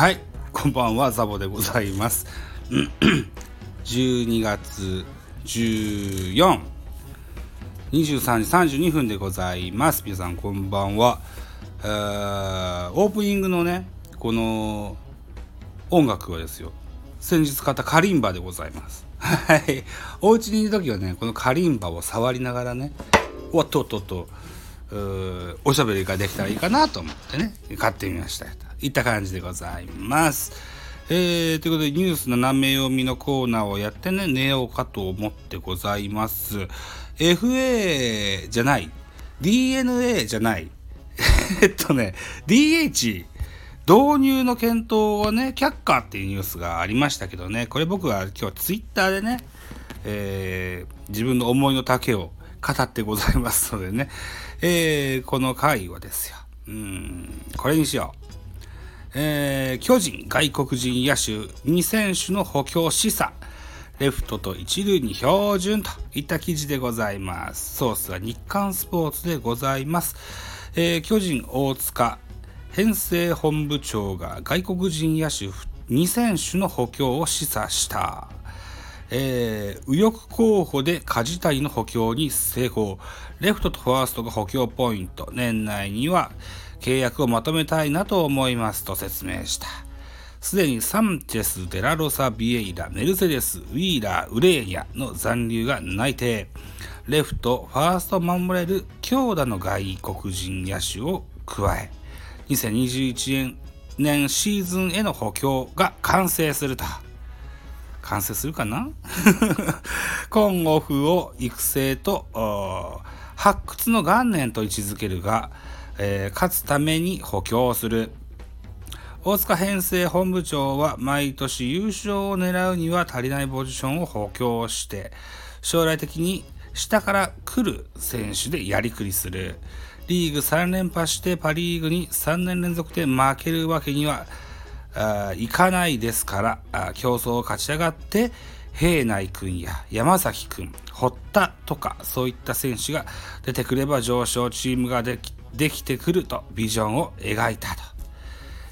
はい、こんばんは、ザボでございます。12月14、23時32分でございます。皆さん、こんばんは。えーオープニングのね、この音楽はですよ、先日買ったカリンバでございます。はい。お家にいる時はね、このカリンバを触りながらね、おっとっとっと、おしゃべりができたらいいかなと思ってね、買ってみましたいった感じでございます。えー、ということでニュース斜め読みのコーナーをやってね、寝ようかと思ってございます。FA じゃない、DNA じゃない、えっとね、DH 導入の検討はね、却下っていうニュースがありましたけどね、これ僕は今日ツイッターでね、えー自分の思いの丈を語ってございますのでね、えーこの回はですよ、うん、これにしよう。えー巨人外国人野手2選手の補強示唆。レフトと一塁に標準といった記事でございます。ソースは日刊スポーツでございます、えー巨人大塚編成本部長が外国人野手2選手の補強を示唆した。えー右翼候補で梶谷の補強に成功。レフトとファーストが補強ポイント。年内には契約をまとめたいなと思いますと説明した。すでにサンチェス、デラロサ、ビエイラ、メルセデス、ウィーラー、ウレーニャの残留が内定。レフト、ファースト守れる強打の外国人野手を加え、2021年シーズンへの補強が完成すると。完成するかな？今オフを育成と発掘の元年と位置づけるが、えー勝つために補強する。大塚編成本部長は毎年優勝を狙うには足りないポジションを補強して将来的に下から来る選手でやりくりする。リーグ3連覇してパ・リーグに3年連続で負けるわけにはあいかないですから競争を勝ち上がって平内君や山崎君堀田とかそういった選手が出てくれば上昇チームができできてくるとビジョンを描いたと。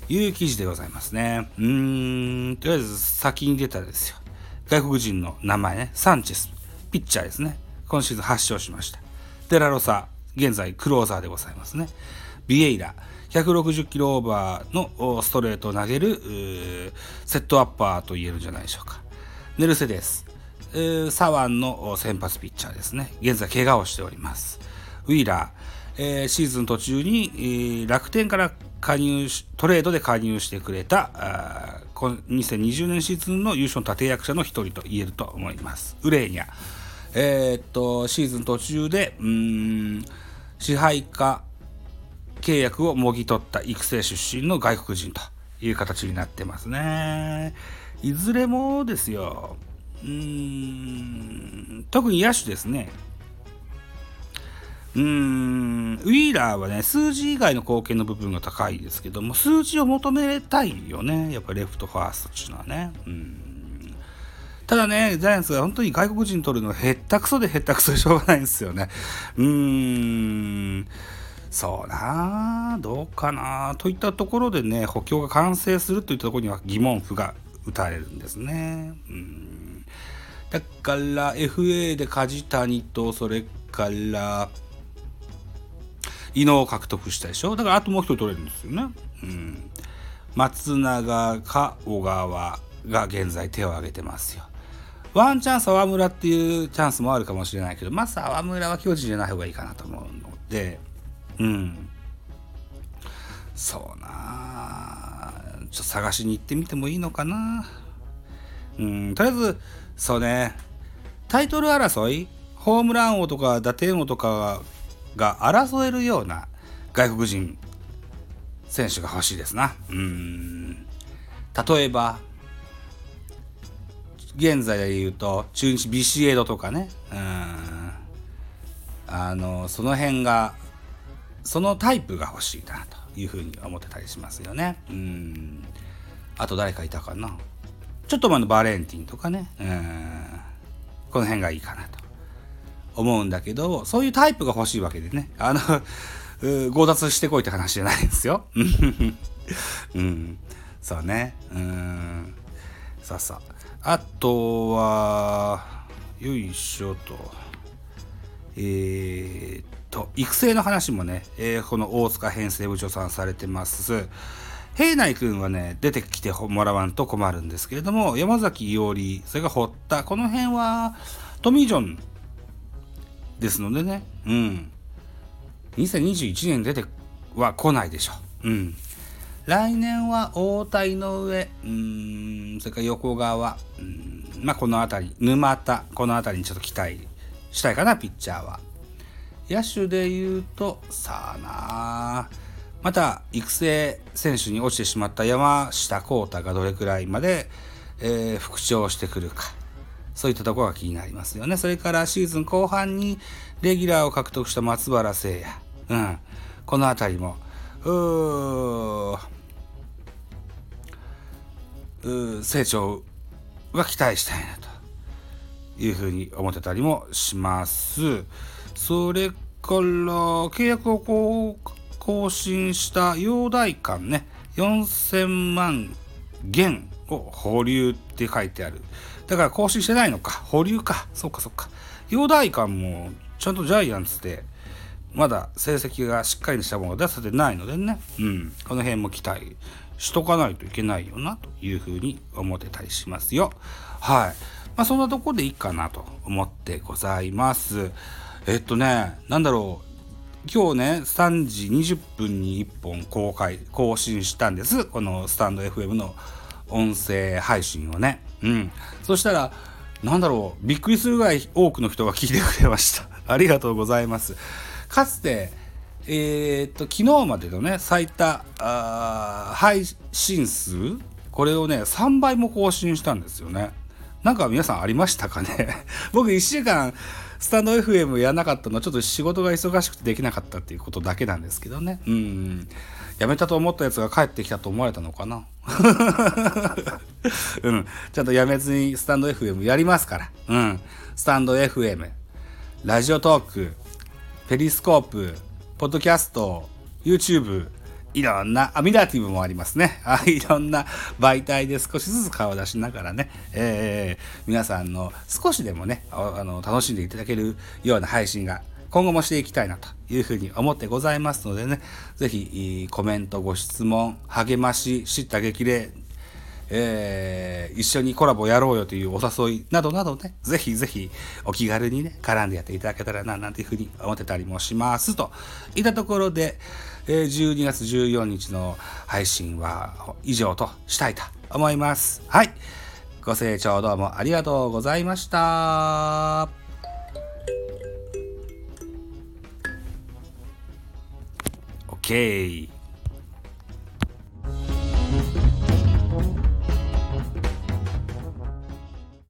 いう記事でございますね。うんとりあえず先に出たですよ。外国人の名前ね。サンチェス。ピッチャーですね。今シーズン8勝しました。デラロサ現在クローザーでございますね。ビエイラ。160キロオーバーのストレートを投げるセットアッパーと言えるんじゃないでしょうか。ネルセデスえー左腕の先発ピッチャーですね。現在怪我をしております。ウィーラー、えーシーズン途中に、えー楽天から加入しトレードで加入してくれたあ2020年シーズンの優勝の立役者の一人と言えると思います。ウレーニャ。えーっとシーズン途中でうん支配下契約をもぎ取った育成出身の外国人という形になってますね。いずれもですよ、うーん、特に野手ですね。うん、ウィーラーはね、数字以外の貢献の部分が高いですけども、数字を求めたいよね。やっぱりレフト、ファーストっていうのはね。うんただね、ジャイアンツが本当に外国人取るのへったくそでへったくそでしょうがないんですよね。うーん。そうなどうかなといったところでね補強が完成するといったところには疑問符が打たれるんですね。だから FA で梶谷とそれから伊野を獲得したでしょ？だからあともう一人取れるんですよね。うん、松永か小川が現在手を挙げてますよ。ワンチャンス沢村っていうチャンスもあるかもしれないけど、まあ沢村は巨人じゃない方がいいかなと思うので、うん。そうなあちょっと探しに行ってみてもいいのかな。うん、とりあえず、そうね、タイトル争い、ホームラン王とか打点王とかが争えるような外国人選手が欲しいですな。うん。例えば、現在で言うと、中日ビシエドとかね、うん。あの、その辺が、そのタイプが欲しいなというふうに思ってたりしますよね。うん。あと誰かいたかな。ちょっと前のバレンティンとかね。うん。この辺がいいかなと思うんだけど、そういうタイプが欲しいわけでね。あの、強奪してこいって話じゃないですよ。うん。そうねうんさあさああとはよいしょとえー、と育成の話もね、えー、この大塚編成部長さんされてます。平内くんはね出てきてもらわんと困るんですけれども山崎伊織それが堀田この辺はトミー・ジョンですのでねうん。2021年出ては来ないでしょう。うん。来年は大谷の上、うん、それから横川、うん、まあこの辺り、沼田、この辺りにちょっと期待したいかな、ピッチャーは。野手で言うと、さあなまた育成選手に落ちてしまった山下幸太がどれくらいまで、えー、復調してくるか。そういったところが気になりますよね。それからシーズン後半にレギュラーを獲得した松原聖也。うん。この辺りも、うー成長は期待したいなというふうに思ってたりもします。それから契約を更新した陽大館ね4000万元を保留って書いてある。だから更新してないのか。保留か。そっかそっか。陽大館もちゃんとジャイアンツでまだ成績がしっかりしたものが出せてないのでね。うん。この辺も期待しとかないといけないよなというふうに思ってたりしますよ。はい。まあそんなとこでいいかなと思ってございます。えっとね、なんだろう。今日ね、3時20分に1本公開、更新したんです。このスタンド FM の音声配信をね。うん。そしたら、なんだろう、びっくりするぐらい多くの人が聞いてくれました。ありがとうございます。かつて、えー、っと、昨日までのね、最多あ配信数、これをね、3倍も更新したんですよね。なんか皆さんありましたかね？僕1週間、スタンド FM やらなかったのはちょっと仕事が忙しくてできなかったっていうことだけなんですけどね。うん。辞めたと思ったやつが帰ってきたと思われたのかな？うん。ちゃんと辞めずにスタンド FM やりますから。うん。スタンド FM、ラジオトーク、ペリスコープ、ポッドキャスト、YouTube、いろんな、アミラティブもありますね。あいろんな媒体で少しずつ顔を出しながらね、えー、皆さんの少しでもねあの、楽しんでいただけるような配信が今後もしていきたいなというふうに思ってございますのでね、ぜひコメント、ご質問、励まし、知った激励、えー、一緒にコラボやろうよというお誘いなどなどね、ぜひぜひお気軽にね、絡んでやっていただけたらな、なんていうふうに思ってたりもしますといったところで、えー、12月14日の配信は以上としたいと思います。はい。ご清聴どうもありがとうございました。OK。